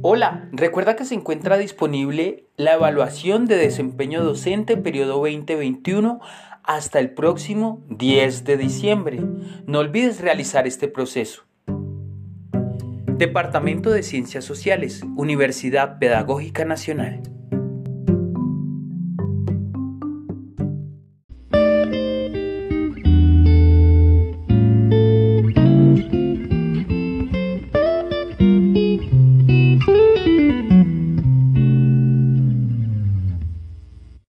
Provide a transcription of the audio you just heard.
Hola, recuerda que se encuentra disponible la evaluación de desempeño docente periodo 2021 hasta el próximo 10 de diciembre. No olvides realizar este proceso. Departamento de Ciencias Sociales, Universidad Pedagógica Nacional.